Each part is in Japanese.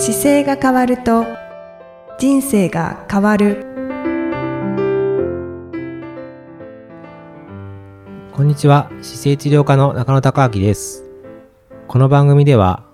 姿勢が変わると人生が変わる。こんにちは。姿勢治療科の中野孝明です。この番組では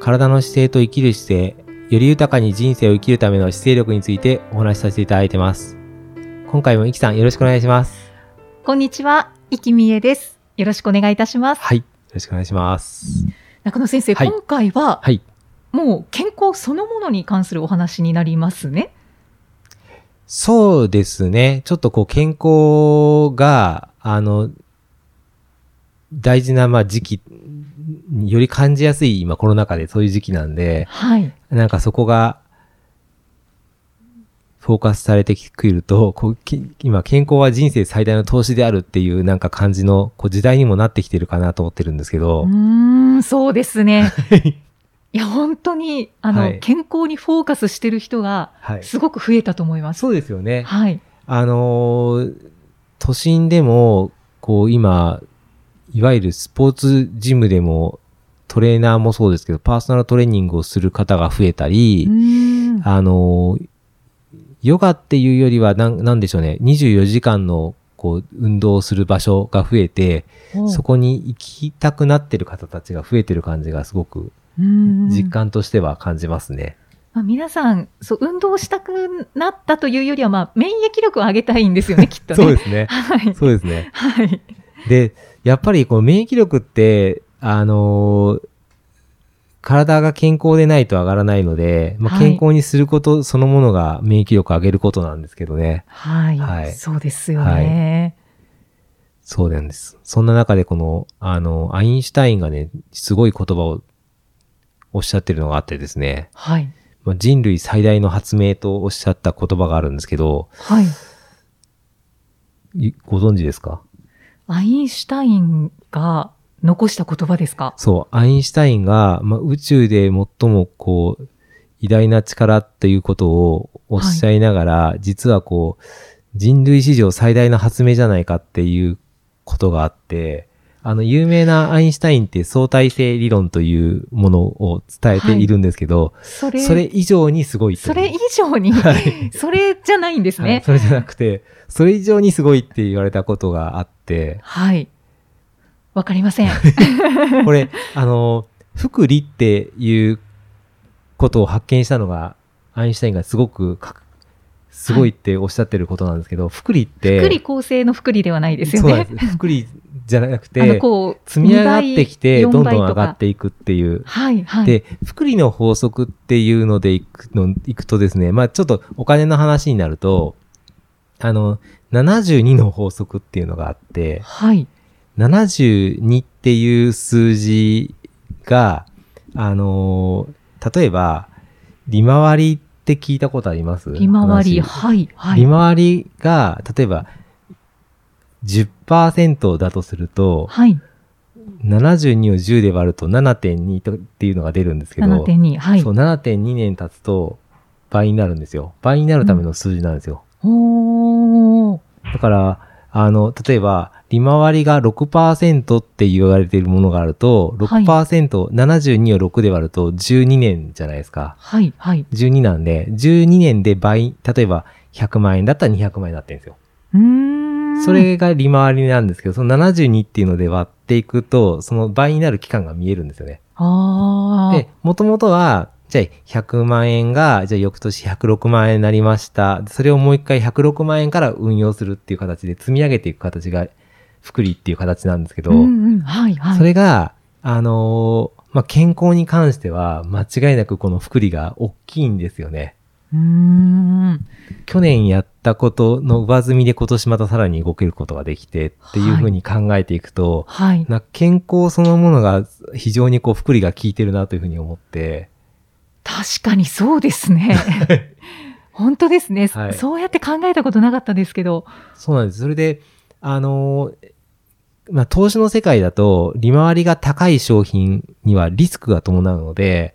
体の姿勢と生きる姿勢より豊かに人生を生きるための姿勢力についてお話しさせていただいてます。今回もいきさんよろしくお願いします。こんにちは、生きみえです。よろしくお願いいたします。はい。よろしくお願いします。中野先生、はい。今回ははいもう健康そのものに関するお話になりますね。そうですね。ちょっとこう健康が、あの、大事な、まあ時期により感じやすい今コロナ禍でそういう時期なんで、はい。なんかそこが、フォーカスされてくると、こうき今健康は人生最大の投資であるっていうなんか感じのこう時代にもなってきてるかなと思ってるんですけうど、ーん、そうですね。いや、本当に、あの、はい健康にフォーカスしてる人がはい。すごく増えたと思います。そうですよね。はい。あのー都心でも、こう今、いわゆるスポーツジムでも、トレーナーもそうですけど、パーソナルトレーニングをする方が増えたり。あのーヨガっていうよりは、なん、なんでしょうね、24時間の、こう、運動をする場所が増えて、おそこに行きたくなってる方たちが増えてる感じがすごく、実感としては感じますね。まあ、皆さん、そう、運動したくなったというよりは、まあ、免疫力を上げたいんですよね、きっとね。そうですね。はい。そうですね。はい。で、やっぱりこう免疫力って、あのー体が健康でないと上がらないので、まあ、はい健康にすることそのものが免疫力を上げることなんですけどね。はい。はいそうですよね。そうなんです。そんな中でこの、あの、アインシュタインがね、すごい言葉をおっしゃってるのがあってですね、はい。まあ、人類最大の発明とおっしゃった言葉があるんですけど、はい。いご存知ですか？アインシュタインが残した言葉ですか？そう、アインシュタインが、まあ、宇宙で最もこう、偉大な力っていうことをおっしゃいながら、実はこう、人類史上最大の発明じゃないかっていうことがあって、あの、有名なアインシュタインって相対性理論というものを伝えているんですけど、それ、それ以上にすごいとそれ以上に、はい それじゃないんですね。はいそれじゃなくて、それ以上にすごいって言われたことがあって、はい。わかりません。これ、あの、福利っていうことを発見したのが、アインシュタインがすごくか、すごいっておっしゃってることなんですけど、福利って、福利厚生の福利ではないですよね。そうです。福利じゃなくて、こう、積み上がってきて、2倍どんどん上がっ。4倍とかていくっていう。はい、はい。で、福利の法則っていうのでいくの、いくとですね、まあちょっとお金の話になると、あの、72の法則っていうのがあって、はい。72っていう数字が、あのー例えば、利回りって聞いたことあります？利回り、話はい、はい。利回りが、例えば、10%だとすると、はい。72を10で割ると7.2とっていうのが出るんですけど、7.2、はいそう、。7.2年経つと倍になるんですよ。倍になるための数字なんですよ。おー。だから、あの、例えば、利回りが6%って言われているものがあると、はい6%、72を6で割ると12年じゃないですか。はい、はい。12なんで、12年で倍、例えば100万円だったら200万円になってるんですよ。うーん。そ、れが利回りなんですけど、その72っていうので割っていくと、その倍になる期間が見えるんですよね。で、もともとは、じゃあ100万円が、じゃあ翌年106万円になりました。それをもう一回106万円から運用するっていう形で積み上げていく形が、福利っていう形なんですけど、うんうん、はい、はい。それが、あのーまあ、健康に関しては、間違いなくこの福利が大きいんですよね。うーん。去年やったことの上積みで今年またさらに動けることができてっていうふうに考えていくと、はい。な健康そのものが非常にこう福利が効いてるなというふうに思って、確かにそうですね。本当ですね、はいそうやって考えたことなかったですけど。そうなんです。それで、あのーまあ、投資の世界だと、利回りが高い商品にはリスクが伴うので、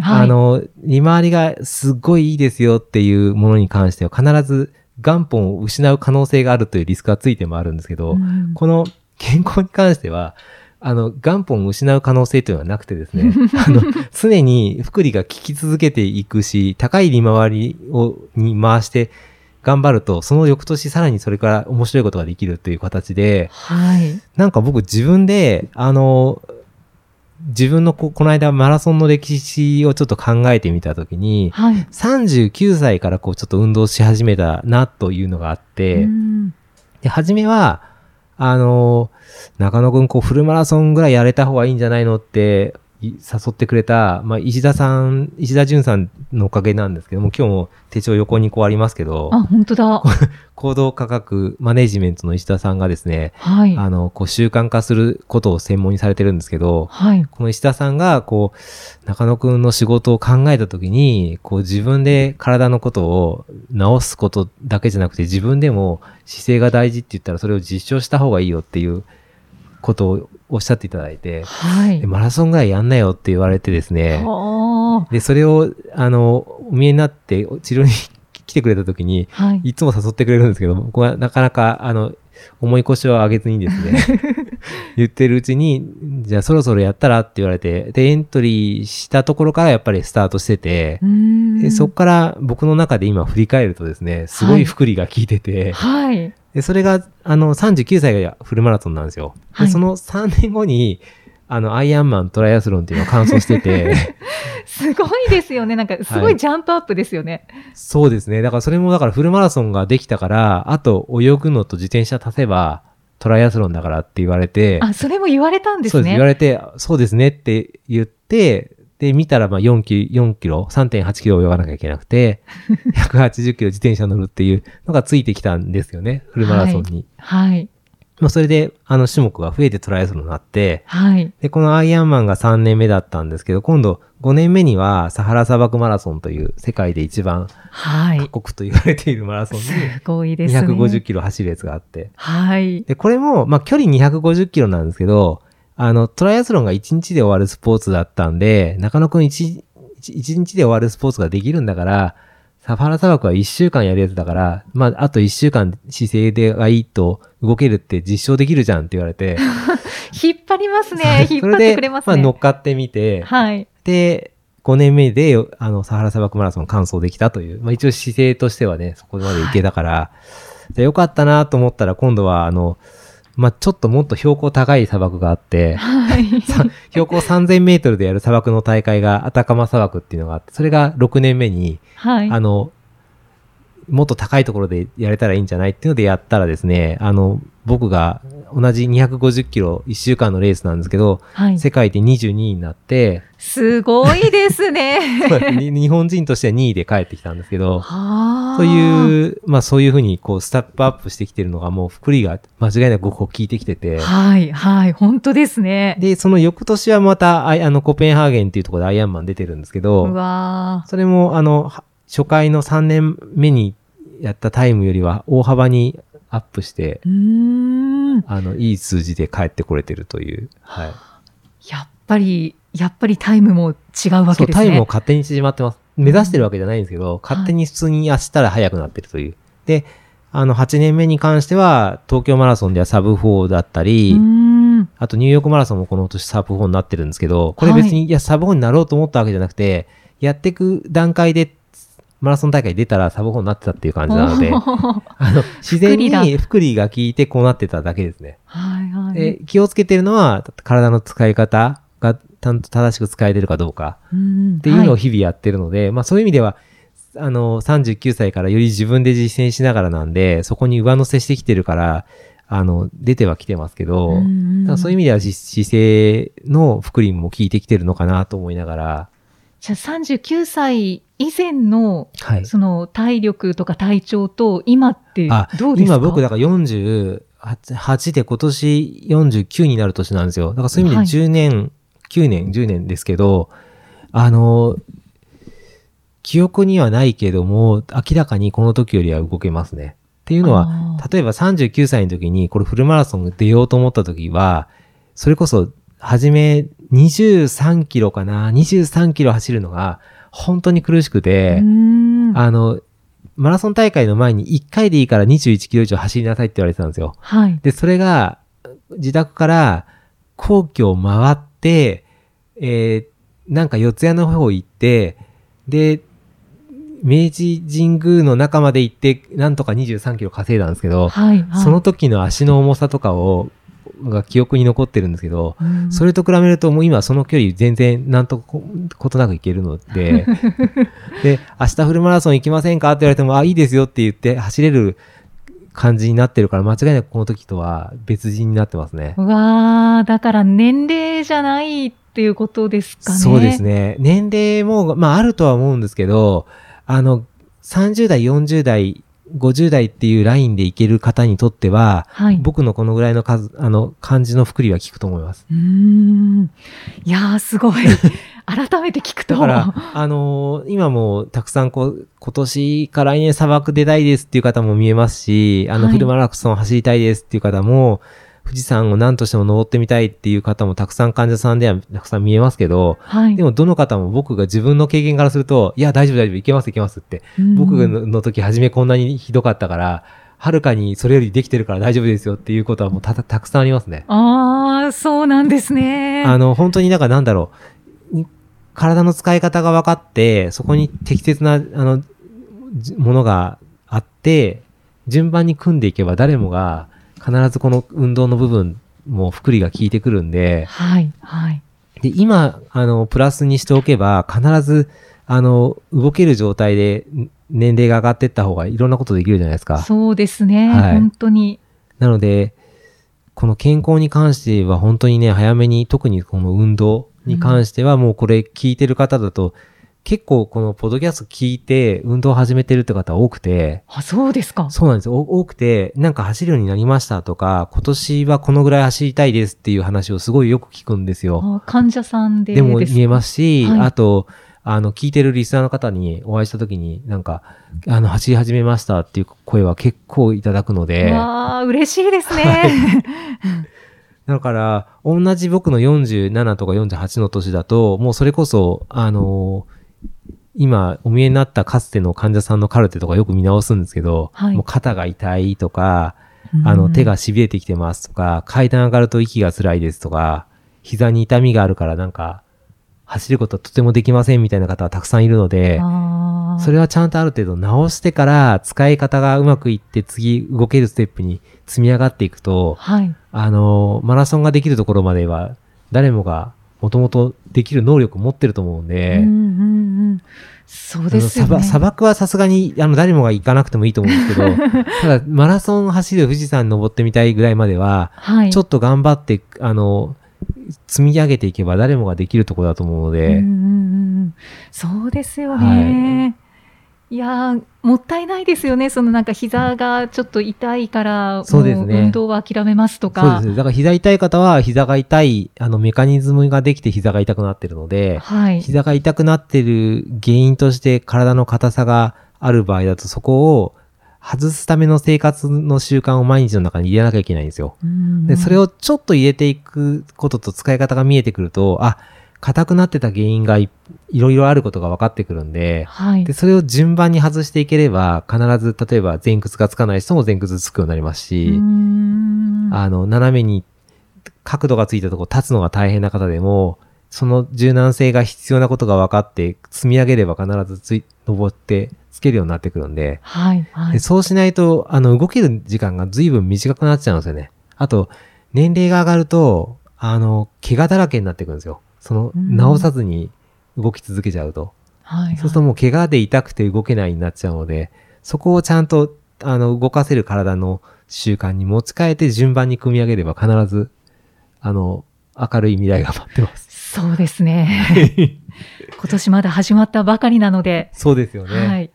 はい。あの、利回りがすっごいいいですよっていうものに関しては必ず元本を失う可能性があるというリスクがついてもあるんですけど、うんこの健康に関しては、あの、元本を失う可能性というのはなくてですね、あの、常に福利が効き続けていくし、高い利回りを、に回して頑張ると、その翌年さらにそれから面白いことができるという形で、はい。なんか僕自分で、あの、自分のここの間マラソンの歴史をちょっと考えてみたときに、はい。39歳からこうちょっと運動し始めたなというのがあって、うんで、初めは、あの、中野くんこうフルマラソンぐらいやれた方がいいんじゃないのってい誘ってくれた、まあ、石田さん、石田純さんのおかげなんですけども、今日も手帳横にこうありますけど、あ、本当だ。行動価格マネジメントの石田さんがですね、はい。あの、こう習慣化することを専門にされてるんですけど、はい。この石田さんが、こう、中野くんの仕事を考えたときに、こう自分で体のことを直すことだけじゃなくて、自分でも姿勢が大事って言ったらそれを実証した方がいいよっていうことをおっしゃっていただいて、はいで。マラソンぐらいやんなよって言われてですね、はで、それを、あの、お見えになって治療に来てくれたときに、あ。はい。いつも誘ってくれるんですけど、僕はなかなか、あの、重い腰を上げずにですね、言ってるうちに、じゃあそろそろやったらって言われて、で、エントリーしたところからやっぱりスタートしててう、んでそこから僕の中で今振り返るとですね、すごい福利が効いてて、はい。で、それが、あの、39歳がフルマラソンなんですよ。で、はいその3年後に、あの、アイアンマントライアスロンっていうのを完走してて、すごいですよね。なんか、すごいジャンプアップですよね。そうですね。だからそれもだからフルマラソンができたから、あと泳ぐのと自転車足せばトライアスロンだからって言われて、あ、それも言われたんですそうです。ね。言われて、そうですねって言って、で、見たらまあ4キロ、4キロ、3.8キロ泳がなきゃいけなくて、180キロ自転車乗るっていうのがついてきたんですよね。フルマラソンに。はい。まあそれで、あの種目が増えてトライアスロンになって、はい。で、このアイアンマンが3年目だったんですけど、今度5年目にはサハラ砂漠マラソンという世界で一番はい過。酷と言われているマラソンに、すごいですね。250キロ走るやつがあって。はい。で、これも、まあ、距離250キロなんですけど、あの、トライアスロンが1日で終わるスポーツだったんで、中野くん 1, 1日で終わるスポーツができるんだから、サファラ砂漠は1週間やるやつだから、まあ、あと1週間姿勢でがいいと動けるって実証できるじゃんって言われて、引っ張りますね。引っ張ってでくれますまあ、乗ねっ。かってみて、はい。で、5年目で、あの、サハラ砂漠マラソン完走できたという、まあ一応姿勢としてはね、そこまで行けたから、でよかったなと思ったら今度は、あの、まあちょっともっと標高高い砂漠があって、はい。さ標高3000メートルでやる砂漠の大会がアタカマ砂漠っていうのがあって、それが6年目に、はい。あの、もっと高いところでやれたらいいんじゃないっていうのでやったらですね、あの、僕が同じ250キロ1週間のレースなんですけど、はい。世界で22位になって、すごいですね。に日本人としては2位で帰ってきたんですけど、はあ。そういう、まあそういうふうにこうスタップアップしてきてるのがもう福利が間違いなくこう効いてきてて、はい、はい。本当ですね。で、その翌年はまたあのコペンハーゲンっていうところでアイアンマン出てるんですけうど、わそれもあの、は初回の3年目にやったタイムよりは大幅にアップして。あの、いい数字で帰ってこれてるという。はい。やっぱり、やっぱりタイムも違うわけですね。タイムも勝手に縮まってます。目指してるわけじゃないんですけど、勝手に普通に足したら速くなってるという。で、あの、8年目に関しては、東京マラソンではサブ4だったり。あとニューヨークマラソンもこの年サブ4になってるんですけど、これ別に、い、や、サブ4になろうと思ったわけじゃなくて、やっていく段階で、マラソン大会出たらサブ4になってたっていう感じなので、あの、自然に福利が効いてこうなってただけですね。はい、はい。で、気をつけてるのは、体の使い方がちゃんと正しく使えてるかどうか。うんっていうのをはい日々やってるので、まあそういう意味では、あの、39歳からより自分で実践しながらなんで、そこに上乗せしてきてるから、あの、出てはきてますけど、うんだからそういう意味ではじ姿勢の福利も効いてきてるのかなと思いながら、じゃあ39歳以前の、はい。その体力とか体調と今ってあどうですか？今僕だから48で今年49になる年なんですよ。だからそういう意味で10年、9年、10年ですけど、あの、記憶にはないけども、明らかにこの時よりは動けますね。っていうのは、例えば39歳の時にこれフルマラソン出ようと思った時は、それこそ、初め23キロかな ?23 キロ走るのが本当に苦しくて、あの、マラソン大会の前に1回でいいから21キロ以上走りなさいって言われてたんですよ。はい。で、それが、自宅から皇居を回って、えーなんか四谷の方行って、で、明治神宮の中まで行って、なんとか23キロ稼いだんですけど、はい。はいその、時の足の重さとかを、が記憶に残ってるんですけど、うんそれと比べるともう今その距離全然なんとこことなく行けるので、で、明日フルマラソン行きませんかって言われても、あ、いいですよって言って走れる感じになってるから、間違いなくこの時とは別人になってますね。うわー、だから年齢じゃないっていうことですかね。そうですね。年齢も、まああるとは思うんですけど、あの、30代、40代、50代っていうラインでいける方にとっては、はい。僕のこのぐらいの数、あの、漢字の福利は効くと思います。うーん。いやー、すごい。改めて聞くと。だから、あのー今もたくさんこう、今年か来年砂漠出たいですっていう方も見えますし、あの、はいフルマラソン走りたいですっていう方も、富士山を何としても登ってみたいっていう方もたくさん患者さんではたくさん見えますけど、はい。でもどの方も僕が自分の経験からすると、いや、大丈夫大丈夫、いけますいけますって。うん僕のの時初めこんなにひどかったから、はるかにそれよりできてるから大丈夫ですよっていうことはもうたたくさんありますね。ああ、そうなんですね。あの、本当になんかなんだろう、に体の使い方が分かって、そこに適切な、あの、じものがあって、順番に組んでいけば誰もが必ずこの運動の部分も福利が効いてくるんで、はい、はい。で、今、あの、プラスにしておけば、必ず、あの、動ける状態でん年齢が上がっていった方がいろんなことできるじゃないですか。そうですね。はい本当に。なので、この健康に関しては本当にね、早めに、特にこの運動に関しては、もうこれ聞いてる方だと、結構このポッドキャスト聞いて運動を始めてるって方多くて、あ、そうですか。そうなんです多くて、なんか走るようになりましたとか、今年はこのぐらい走りたいですっていう話をすごいよく聞くんですよ。あ患者さんででも見えますし、はいあと、あの、聞いてるリスナーの方にお会いした時に、なんか、あの、走り始めましたっていう声は結構いただくので、わあ、嬉しいですね。だから、同じ僕の47とか48の年だと、もうそれこそ、あのー今、お見えになったかつての患者さんのカルテとかよく見直すんですけど、はいもう肩が痛いとか、あの、手が痺れてきてますとか、階段上がると息が辛いですとか、膝に痛みがあるからなんか、走ることはとてもできませんみたいな方はたくさんいるので、それはちゃんとある程度直してから、使い方がうまくいって次動けるステップに積み上がっていくと、はい。あの、マラソンができるところまでは、誰もがもともとできる能力を持ってると思うんで、うんうんうん。そうですよね。砂漠はさすがに、あの、誰もが行かなくてもいいと思うんですけど、ただ、マラソン走る富士山に登ってみたいぐらいまでは、はい。ちょっと頑張って、あの、積み上げていけば誰もができるところだと思うのうんで、うんうんそうですよね。い、やーもったいないですよね。そのなんか膝がちょっと痛いから、そうですねも運動は諦めますとそうか。です。だから膝痛い方は、膝が痛い、あの、メカニズムができて膝が痛くなってるので、はい。膝が痛くなってる原因として体の硬さがある場合だと、そこを外すための生活の習慣を毎日の中に入れなきゃいけないんですよ。で、それを、をちょっと入れていくことと使い方が見えてくると、あ、硬くなってた原因がいいろいろあることが分かってくるんで、はいで、。それを順番に外していければ、必ず、例えば前屈がつかない人も前屈つくようになりますうし、あの、斜めに角度がついたところ立つのが大変な方でも、その柔軟性が必要なことが分かって、積み上げれば必ずつい、登ってつけるようになってくるんで、はい。はい。でそうしないと、あの、動ける時間が随分短くなっちゃうんですよね。あと、年齢が上がると、あの、怪我だらけになってくるんですよ。その、うん直さずに動き続けちゃうと。はい。そうするともう怪我で痛くて動けないになっちゃうので、そこをちゃんと、あの、動かせる体の習慣に持ち替えて順番に組み上げれば必ず、あの、明るい未来が待ってます。そうですね。今年まだ始まったばかりなので、そうですよね。はい。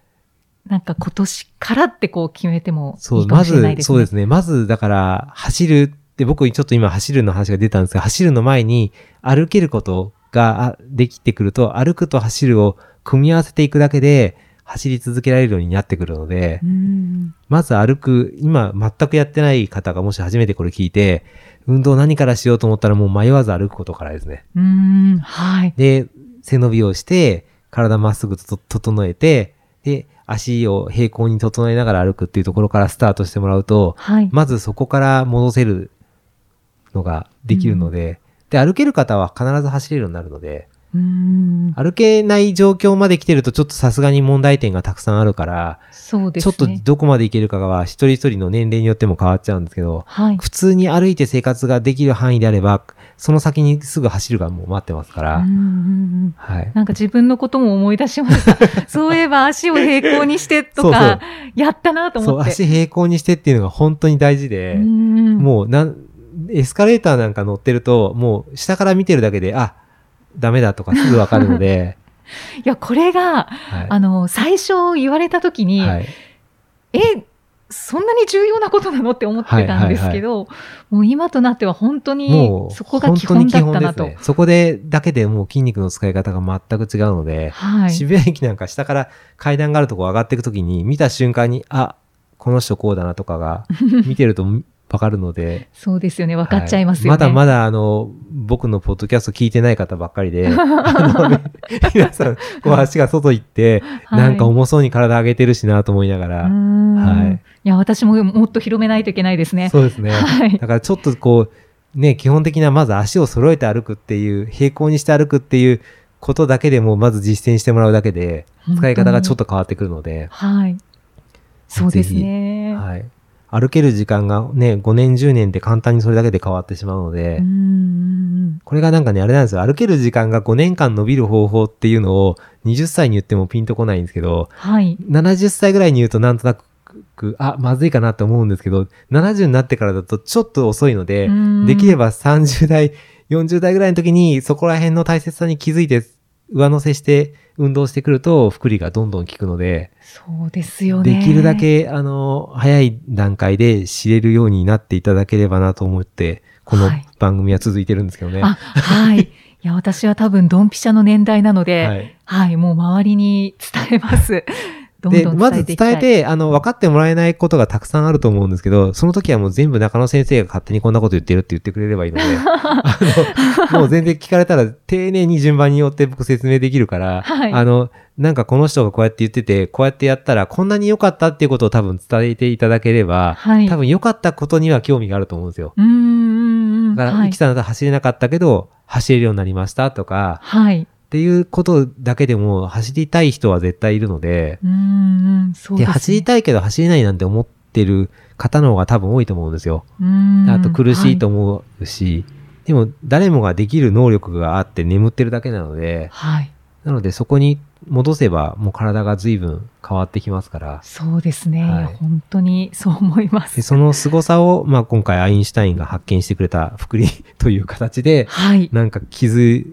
なんか今年からってこう決めてもそ、いういかまず、もしれないですね。そうですね。まず、だから、走るって、僕ちょっと今走るの話が出たんですが、走るの前に歩けることがあできてくると、歩くと走るを組み合わせていくだけで、走り続けられるようになってくるので、うんまず歩く、今全くやってない方がもし初めてこれ聞いて、運動何からしようと思ったらもう迷わず歩くことからですね。うーん、はい。で、背伸びをして、体まっすぐと整えて、で、足を平行に整えながら歩くっていうところからスタートしてもらうと、はい。まずそこから戻せるのができるので、で、歩ける方は必ず走れるようになるので、うん歩けない状況まで来てるとちょっとさすがに問題点がたくさんあるから、そうですちょっとね。どこまでいけるかは一人一人の年齢によっても変わっちゃうんですけど、はい。普通に歩いて生活ができる範囲であれば、その先にすぐ走るがもう待ってますから、はい。なんか自分のことも思い出しました。そういえば足を平行にしてとそうか、やったなとそう、思って。足平行にしてっていうのが本当に大事で、うんもうなん、エスカレーターなんか乗ってると、もう下から見てるだけで、あ、ダメだとかすぐわかるので、いや、これが、はい。あの、最初言われた時に、はい。え、そんなに重要なことなのって思ってたんですけど、もう今となっては本当にそこが基本だったなと。ね。そこで、だけでもう筋肉の使い方が全く違うので、はい。渋谷駅なんか下から階段があるとこ上がっていくときに、見た瞬間に、あ、この人こうだなとかが、見てるとわかるので、そうですよね。分かっちゃいますよね。まだまだあの、僕のポッドキャスト聞いてない方ばっかりで、皆さん、こう足が外行って、はいなんか重そうに体上げてるしなと思いながうら、んはいいや、私ももっと広めないといけないですね。そうですね。はいだからちょっとこう、ね、基本的なまず足を揃えて歩くっていう、平行にして歩くっていうことだけでもまず実践してもらうだけで、使い方がちょっと変わってくるので、はい。そうですね。はい。歩ける時間がね、5年、10年で簡単にそれだけで変わってしまうので、これがなんかね、あれなんですよ。歩ける時間が5年間伸びる方法っていうのを20歳に言ってもピンとこないんですけど、はい。70歳ぐらいに言うとなんとなく、あ、まずいかなって思うんですけど、70になってからだとちょっと遅いので、うんできれば30代、40代ぐらいの時にそこら辺の大切さに気づいて上乗せして運動してくると、福利がどんどん効くので、そうですよね。できるだ。け、あの、早い段階で知れるようになっていただければなと思って、このはい番組は続いてるんですけどね。あ、はい。いや、私は多分、ドンピシャの年代なので、ははいい、もう周りに伝えます。どんで、どんまず伝えてあの、分かってもらえないことがたくさんあると思うんですけど、その時はもう全部中野先生が勝手にこんなこと言ってるって言ってくれればいいので、あの、もう全然聞かれたら丁寧に順番によって僕説明できるから、はいあの、なんかこの人がこうやって言ってて、こうやってやったらこんなに良かったっていうことを多分伝えていただければ、はい。多分良かったことには興味があると思うんですよ。うーん。だから、はいイキ。さんだと走れなかったけど、走れるようになりましたとか、はい。っていうことだけでも走りたい人は絶対いるので、うーん、そうで、ね。走りたいけど走れないなんて思ってる方の方が多分多いと思うんですよ。あと苦しいと思うし、でも誰もができる能力があって眠ってるだけなので、はい。はい。なのでそこに戻せばもう体が随分変わってきますから、そうですね、はい本当にそう思いま。ですその凄さを、まあ今回アインシュタインが発見してくれた福利という形で、はい。なんか気づい、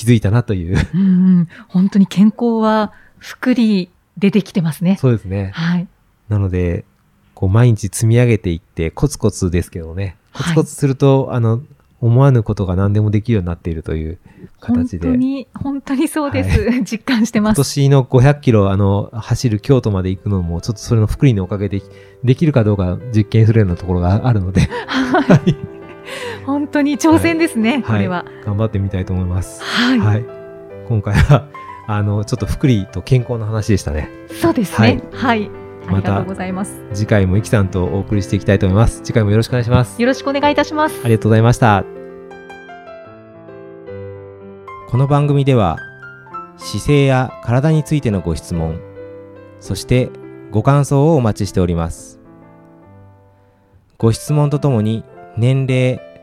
気づいたなという。うんうん、本当に健康は福利出てきてますね。そうですね。はい。なので、こう毎日積み上げていって、コツコツですけどね、コツコツすると、あの、思わぬことが何でもできるようになっているという本形で。当に、本当にそうです。実感してます。今年の500キロ、あの、走る京都まで行くのも、ちょっとそれの福利のおかげで、できるかどうか実験するようなところがあるので、はい。本当に挑戦ですね、これは。頑張ってみたいと思います。はい。はい。今回は、あの、ちょっと福利と健康の話でしたね。そうですね。はい。ありがとうございます。次回もイキさんとお送りしていきたいと思います。次回もよろしくお願いします。よろしくお願いいたします。ありがとうございました。この番組では姿勢や体についてのご質問、そしてご感想をお待ちしております。ご質問とともに年齢、